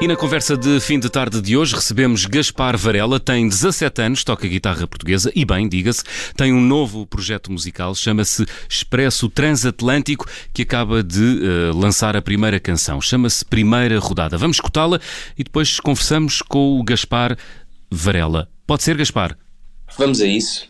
E na conversa de fim de tarde de hoje recebemos Gaspar Varela, tem 17 anos, toca guitarra portuguesa e bem, diga-se, tem um novo projeto musical, chama-se Expresso Transatlântico, que acaba de uh, lançar a primeira canção, chama-se Primeira Rodada. Vamos escutá-la e depois conversamos com o Gaspar Varela. Pode ser, Gaspar? Vamos a isso.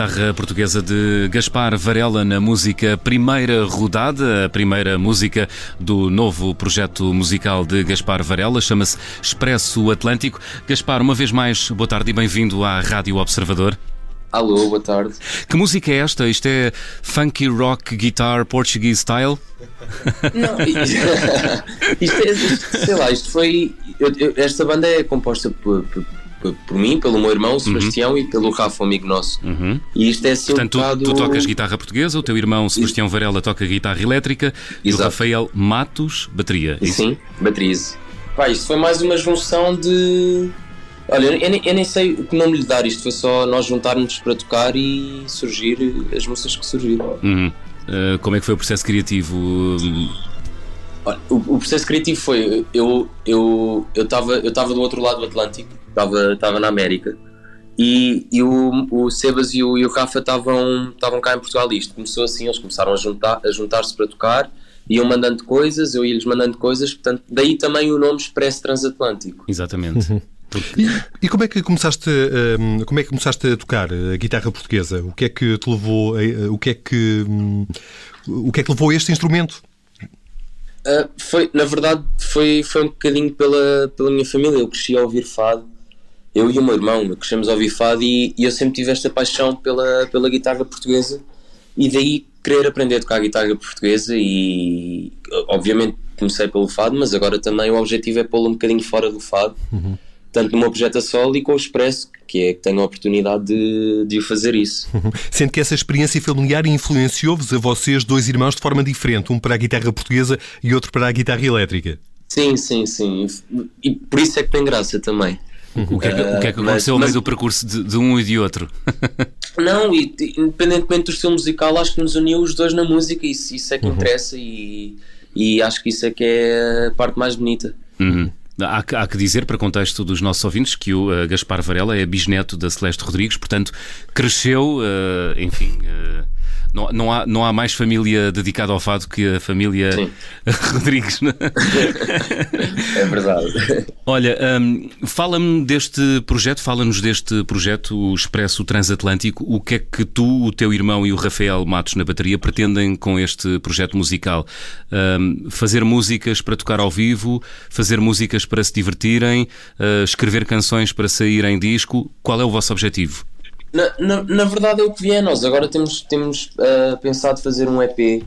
Guitarra portuguesa de Gaspar Varela na música Primeira Rodada, a primeira música do novo projeto musical de Gaspar Varela, chama-se Expresso Atlântico. Gaspar, uma vez mais, boa tarde e bem-vindo à Rádio Observador. Alô, boa tarde. Que música é esta? Isto é funky rock guitar Portuguese style? Não, isto é, sei lá, isto foi. Eu, eu, esta banda é composta por, por por mim, pelo meu irmão uhum. Sebastião uhum. e pelo Rafa, amigo nosso. Uhum. E isto é assim Portanto, um bocado... tu, tu, tocas guitarra portuguesa, o teu irmão Sebastião Varela toca guitarra elétrica Exato. e o Rafael Matos, bateria. É Sim, bateria. Pá, isto foi mais uma junção de. Olha, eu, nem, eu nem sei o que nome lhe dar, isto foi só nós juntarmos para tocar e surgir as músicas que surgiram. Uhum. Uh, como é que foi o processo criativo? Olha, o, o, processo criativo foi eu eu eu estava eu estava do outro lado do Atlântico estava, estava na América. E, e o, o Sebas e o, e o Rafa estavam, estavam cá em Portugal. E isto começou assim: eles começaram a, juntar, a juntar-se para tocar, iam mandando coisas, eu ia-lhes mandando coisas. Portanto, daí também o nome Expresso Transatlântico. Exatamente. Uhum. Porque... E, e, como é que começaste um, como é que começaste a tocar a guitarra portuguesa o que é que te levou a, o que é que um, o que é que levou a este instrumento uh, foi na verdade foi foi um bocadinho pela pela minha família eu cresci a ouvir fado eu e o meu irmão crescemos a ouvir fado e, e, eu sempre tive esta paixão pela, pela guitarra portuguesa e daí querer aprender a tocar guitarra portuguesa e obviamente comecei pelo fado, mas agora também o objetivo é pô-lo um bocadinho fora do fado. Uhum. Tanto no meu projeto a solo e com o Expresso, que é que tenho a oportunidade de, de fazer isso. Sendo que essa experiência familiar influenciou-vos a vocês, dois irmãos, de forma diferente, um para a guitarra portuguesa e outro para a guitarra elétrica. Sim, sim, sim. E por isso é que tem graça também. O que é que, o que, é que aconteceu ao meio do percurso de, de, um e de outro? Não, e, independentemente do estilo musical, acho que nos uniu os dois na música e isso, isso é que uhum. interessa e, e acho que isso é que é a parte mais bonita. Uhum. Há que, há que, dizer, para contexto dos nossos ouvintes, que o uh, Gaspar Varela é bisneto da Celeste Rodrigues, portanto, cresceu, uh, enfim. Não, não, há, não há mais família dedicada ao fado que a família Sim. Rodrigues. Não? é verdade. Olha, um, fala-me deste projeto, fala-nos deste projeto, o Expresso Transatlântico. O que é que tu, o teu irmão e o Rafael Matos na bateria pretendem com este projeto musical? Um, fazer músicas para tocar ao vivo, fazer músicas para se divertirem, uh, escrever canções para sair em disco. Qual é o vosso objetivo? Na, na, na, verdade é o que vier nós. Agora temos, temos uh, pensado fazer um EP,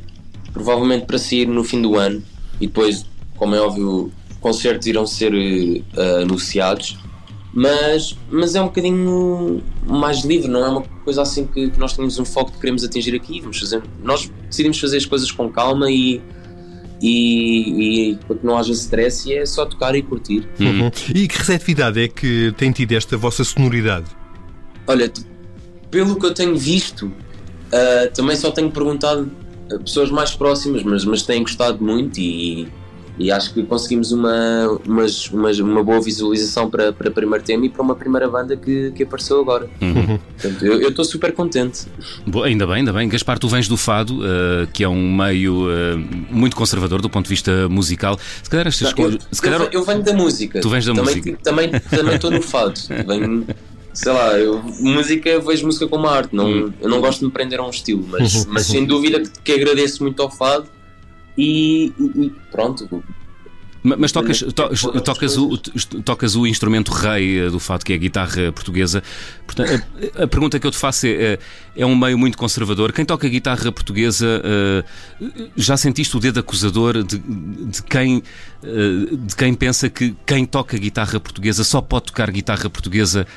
provavelmente para sair no fim do ano, e depois, como é óbvio, concertos irão ser uh, anunciados. Mas, mas é um bocadinho mais livre, não é uma coisa assim que, que nós temos um foco que queremos atingir aqui. Vamos fazer, nós decidimos fazer as coisas com calma e, e, e para que não haja stress e é só tocar e curtir. Uhum. E que receptividade é que tem tido esta vossa sonoridade? Olha, pelo que eu tenho visto, uh, também só tenho perguntado a pessoas mais próximas, mas, mas têm gostado muito e, e acho que conseguimos uma, uma, uma boa visualização para, para o primeiro tema e para uma primeira banda que, que apareceu agora. Uhum. Portanto, eu estou super contente. Boa, ainda bem, ainda bem. Gaspar, tu vens do Fado, uh, que é um meio uh, muito conservador do ponto de vista musical. Se calhar estas coisas. Eu, eu, eu, venho da música. Tu vens da também, música. Também estou também no Fado. Venho sei lá, eu, música, vejo música como arte, não, hum. eu não gosto de me prender a um estilo, mas, mas sem dúvida que, que agradeço muito ao fado e, e, e pronto. Mas tocas, to, tocas, o, tocas o instrumento rei eh, do fado, que é a guitarra portuguesa. Portanto, a, a, pergunta que eu te faço é, é: é um meio muito conservador. Quem toca guitarra portuguesa, uh, já sentiste o dedo acusador de, de quem, uh, de quem pensa que quem toca guitarra portuguesa só pode tocar guitarra portuguesa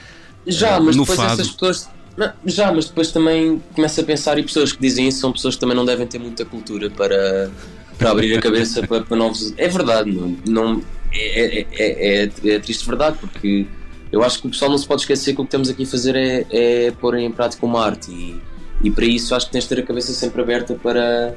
já, mas depois fado. essas pessoas. Já, mas depois também começa a pensar e pessoas que dizem isso são pessoas que também não devem ter muita cultura para, para abrir a cabeça para, para, novos. É verdade, não, não é, é, é, é, triste verdade, porque eu acho que o pessoal não se pode esquecer que o que estamos aqui a fazer é, é pôr em prática uma arte e, e para isso acho que tens de ter a cabeça sempre aberta para,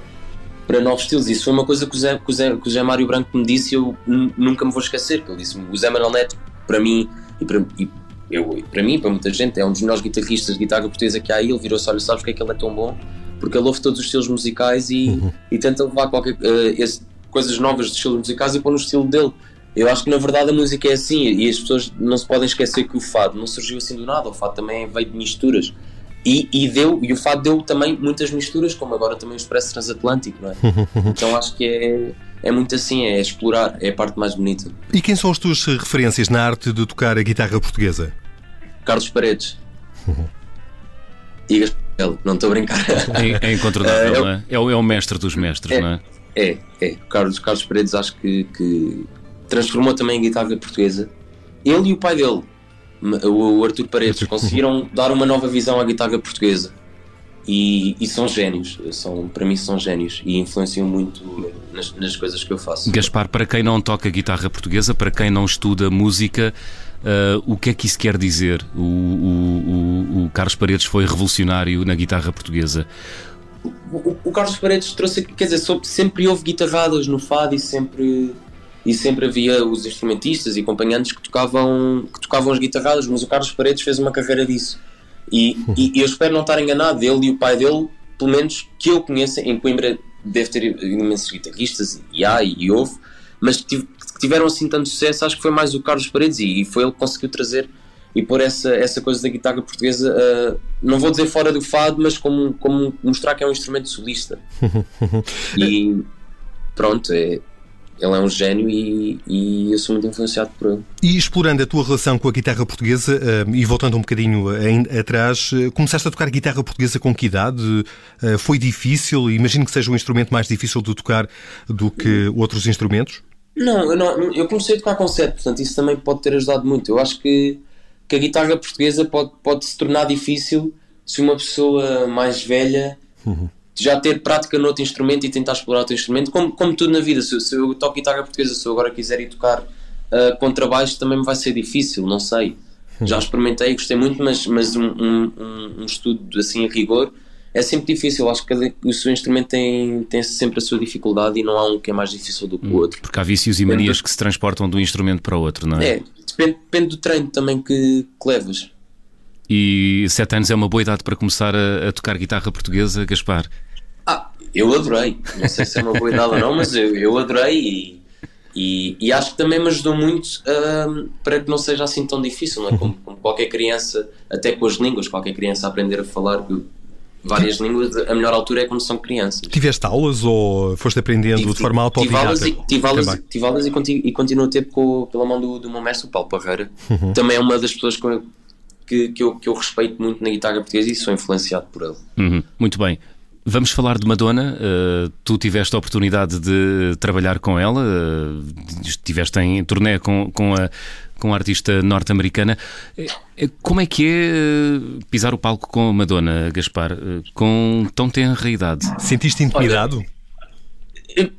para novos estilos. Isso foi uma coisa que o Zé, que o Zé, que o Zé Mário Branco me disse e eu nunca me vou esquecer. Que ele disse o Zé Manuel Neto, para mim e para, e eu, para mim, para muita gente, é um dos melhores guitarristas de guitarra portuguesa que há aí. Ele virou-se: olha, sabes porque é que ele é tão bom? Porque ele ouve todos os estilos musicais e, uhum. e tenta levar qualquer, uh, esse, coisas novas de estilos musicais e pôr no estilo dele. Eu acho que na verdade a música é assim e as pessoas não se podem esquecer que o fado não surgiu assim do nada. O fado também veio de misturas. E, e, deu, e o fado deu também muitas misturas, como agora também o Expresso Transatlântico, não é? então acho que é, é muito assim, é explorar, é a parte mais bonita. E quem são as tuas referências na arte de tocar a guitarra portuguesa? Carlos Paredes. e não estou a brincar. É, é incontornável, é, não é? É o, é o mestre dos mestres, é, não é? É, é. Carlos, Carlos Paredes acho que, que transformou também a guitarra portuguesa. Ele e o pai dele, o Arthur Paredes, conseguiram dar uma nova visão à guitarra portuguesa. E, e, são génios, são, para mim são génios e influenciam muito nas, nas, coisas que eu faço. Gaspar, para quem não toca guitarra portuguesa, para quem não estuda música, uh, o que é que isso quer dizer? O, o, o, o, Carlos Paredes foi revolucionário na guitarra portuguesa. O, Carlos Paredes trouxe, quer dizer, sempre houve guitarradas no fado e sempre e sempre havia os instrumentistas e acompanhantes que tocavam, que tocavam as guitarradas, mas o Carlos Paredes fez uma carreira disso. E, e, eu espero não estar enganado, ele e o pai dele, pelo menos que eu conheça, em Coimbra deve ter imensos guitarristas, e há e houve, mas que tiveram assim tanto sucesso, acho que foi mais o Carlos Paredes e, e foi ele que conseguiu trazer e pôr essa, essa coisa da guitarra portuguesa, uh, não vou dizer fora do fado, mas como, como mostrar que é um instrumento solista. e pronto, é, ele é um gênio e, e, eu sou muito influenciado por ele. E explorando a tua relação com a guitarra portuguesa uh, e voltando um bocadinho atrás, uh, começaste a tocar guitarra portuguesa com que idade? Uh, foi difícil? Imagino que seja um instrumento mais difícil de tocar do que outros instrumentos? Não, eu, não, eu comecei a tocar com 7, portanto isso também pode ter ajudado muito. Eu acho que, que a guitarra portuguesa pode, pode se tornar difícil se uma pessoa mais velha uhum. Já ter prática noutro instrumento e tentar explorar outro instrumento, como, como tudo na vida. Se, se eu toco guitarra portuguesa, se eu agora quiser ir tocar uh, contrabaixo, também me vai ser difícil, não sei. Já experimentei, gostei muito, mas, mas um, um, um, estudo assim a rigor é sempre difícil. Acho que o seu instrumento tem, tem sempre a sua dificuldade e não há um que é mais difícil do que o hum, outro. Porque há vícios e manias que se transportam de um instrumento para o outro, não é? É, depende, depende do treino também que, que levas. E sete anos é uma boa idade para começar a, a, tocar guitarra portuguesa, Gaspar? Ah, eu adorei. Não sei se é uma boa idade ou não, mas eu, eu adorei e, e, e, acho que também me ajudou muito uh, para que não seja assim tão difícil, não é? Como, como, qualquer criança, até com as línguas, qualquer criança aprender a falar várias línguas, a melhor altura é quando são crianças. Tiveste aulas ou foste aprendendo tive, de forma autodidata? Tive aulas, tive aulas, e, continuo, e continuo a ter com, pela mão do, do meu mestre, o Paulo Parreira. Uhum. Também é uma das pessoas que, que, que, eu, que eu respeito muito na guitarra portuguesa e sou influenciado por ele. Uhum. Muito bem. Vamos falar de Madonna. Uh, tu tiveste a oportunidade de trabalhar com ela, uh, estiveste em turnê com, com a com a artista norte-americana. Eh, como é que é pisar o palco com a Madonna, Gaspar, com tão tenra idade? Sentiste intimidado?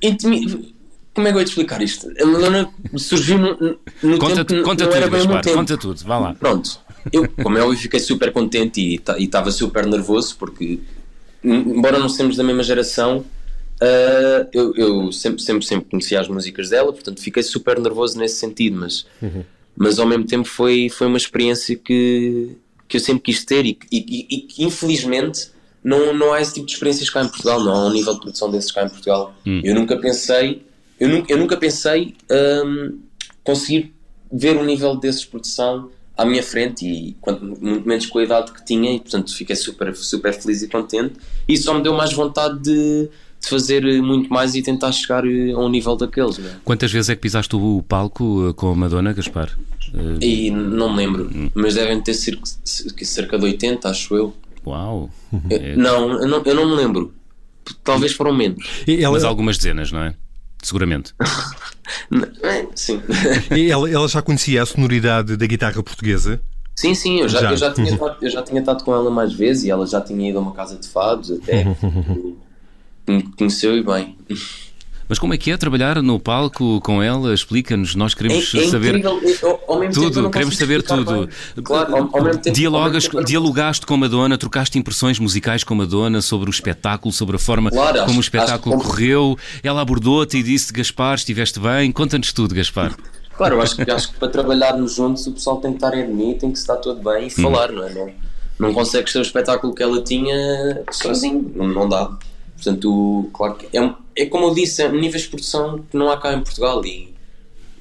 intimi... Como é que eu vou te explicar isto? A Madonna surgiu no, no conta, tempo conta não tudo, era bem Gaspar, tempo. conta tudo, vá lá. Pronto, eu, como é óbvio, fiquei super contente e estava super nervoso porque, embora não sejamos da mesma geração, Uh, eu, eu, sempre, sempre, sempre conhecia as músicas dela, portanto fiquei super nervoso nesse sentido, mas uhum mas ao mesmo tempo foi, foi uma experiência que, que eu sempre quis ter e, e, e que infelizmente não, não há esse tipo de experiências cá em Portugal, não há um nível de produção desses cá em Portugal. Hum. Eu nunca pensei, eu nunca, eu nunca pensei um, conseguir ver um nível desses de produção à minha frente e muito menos com a idade que tinha e portanto fiquei super, super feliz e contente e só me deu mais vontade de de fazer muito mais e tentar chegar eh, a um nível daqueles. Né? Quantas vezes é que pisaste o palco eh, com a Madonna, Gaspar? Eh, e não me lembro, mas devem ter cerca, cerca de 80, acho eu. Uau! É... Não, eu não, eu não me lembro. Talvez foram menos. Ela... Mas algumas dezenas, não é? Seguramente. sim. E ela, ela já conhecia a sonoridade da guitarra portuguesa? Sim, sim, eu já, já. Eu, já tinha, eu já tinha estado com ela mais vezes e ela já tinha ido a uma casa de fados até. conheceu e bem. Mas como é que é trabalhar no palco com ela? Explica-nos, nós queremos é, é saber incrível. Ao mesmo tudo, tempo queremos saber tudo. Claro, ao, ao mesmo tempo, Dialogas, ao mesmo tempo... Dialogaste com a Madonna, trocaste impressões musicais com a Madonna sobre o espetáculo, sobre a forma claro, como acho, o espetáculo acho, correu. Ela abordou-te e disse: Gaspar, estiveste bem. Conta-nos tudo, Gaspar. Claro, eu acho que, acho que para trabalharmos juntos o pessoal tem que estar em mim, tem que estar todo bem e hum. falar, não é? Não, não consegues ter o espetáculo que ela tinha sozinho, não, não dá. Portanto, claro que é, é como eu disse, é níveis de produção que não há cá em Portugal e,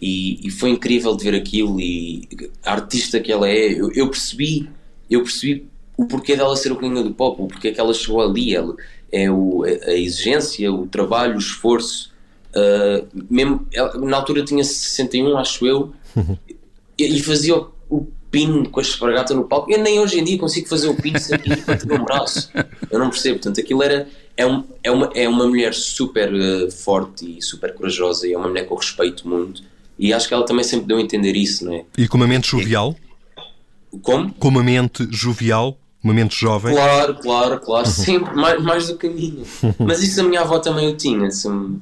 e, e, foi incrível de ver aquilo e a artista que ela é, eu, eu, percebi, eu percebi o porquê dela ser o rainha do pop, o porquê que ela chegou ali, ela, é o, a exigência, o trabalho, o esforço. Uh, mesmo, ela, na altura tinha 61, acho eu, e, e fazia o, o pin com a espargata no palco. Eu nem hoje em dia consigo fazer o pin sem ir para ter um braço. Eu não percebo. Portanto, aquilo era é, um, é, uma, é uma mulher super uh, forte e super corajosa e é uma mulher que eu respeito muito e acho que ela também sempre deu a entender isso, não é? E com uma mente jovial? Como? Com uma mente jovial? Uma mente jovem? Claro, claro, claro, sempre, mais, mais do que a minha. Mas isso a minha avó também o tinha, assim,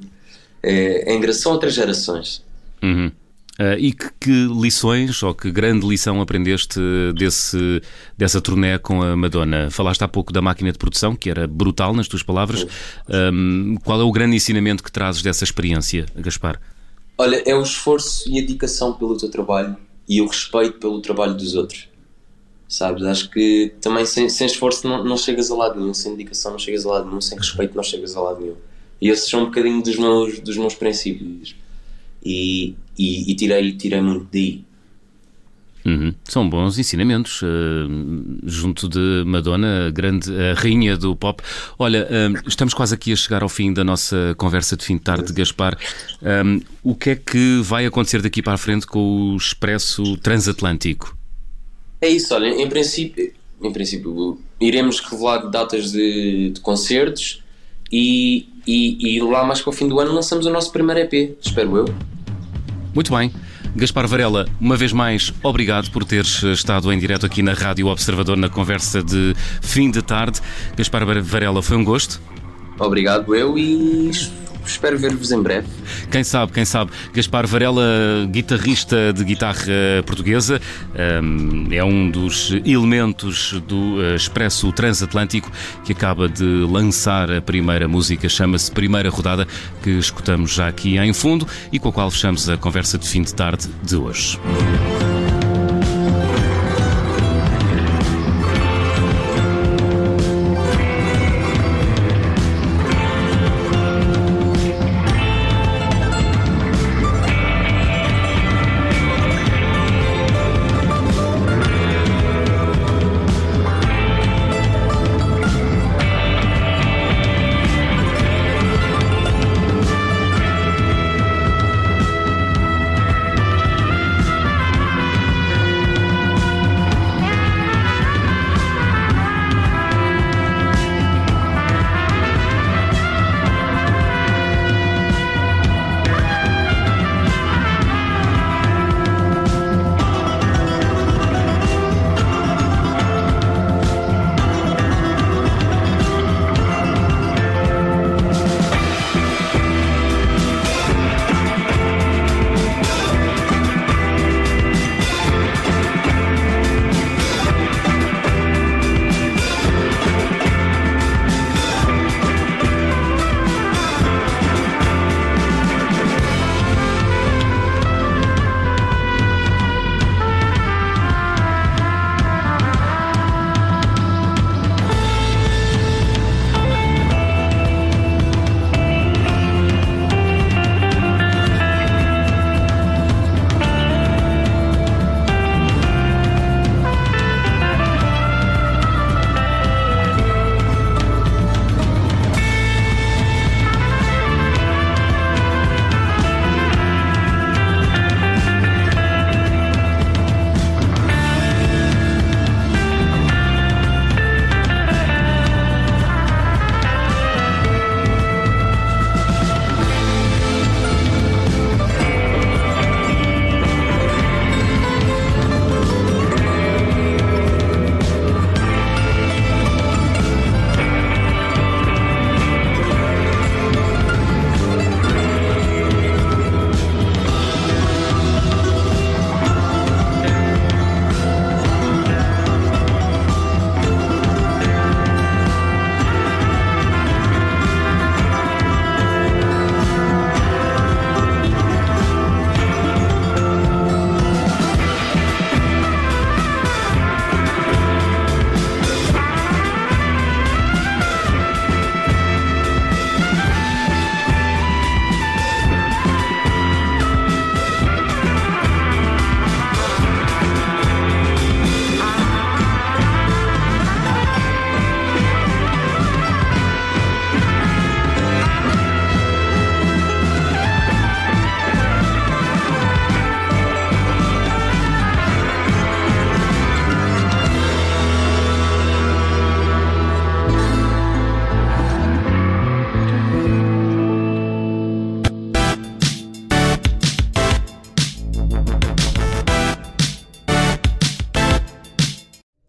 é, é engraçado, são outras gerações. Uhum. Uh, e que, que, lições ou que grande lição aprendeste desse, dessa turnê com a Madonna? Falaste há pouco da máquina de produção, que era brutal nas tuas palavras. Um, qual é o grande ensinamento que trazes dessa experiência, Gaspar? Olha, é o esforço e a dedicação pelo teu trabalho e o respeito pelo trabalho dos outros. Sabes? Acho que também sem, sem esforço não, não chegas a lado nenhum, sem dedicação não chegas a lado nenhum, sem respeito não chegas a lado nenhum. E esses são um bocadinho dos meus, dos meus princípios e, e, e tirei, tirei muito daí. Uhum. São bons ensinamentos uh, junto de Madonna, a grande a rainha do pop. Olha, uh, estamos quase aqui a chegar ao fim da nossa conversa de fim de tarde, Gaspar. Um, o que é que vai acontecer daqui para a frente com o Expresso Transatlântico? É isso, olha, em princípio, em princípio iremos revelar datas de, de concertos e, e, e lá mais para o fim do ano lançamos o nosso primeiro EP, espero eu. Muito bem. Gaspar Varela, uma vez mais, obrigado por teres estado em direto aqui na Rádio Observador na conversa de fim de tarde. Gaspar Varela, foi um gosto. Obrigado eu e espero ver-vos em breve. Quem sabe, quem sabe. Gaspar Varela, guitarrista de guitarra portuguesa, hum, é um dos elementos do eh, Expresso Transatlântico que acaba de lançar a primeira música, chama-se Primeira Rodada, que escutamos já aqui em fundo e com a qual fechamos a conversa de fim de tarde de hoje.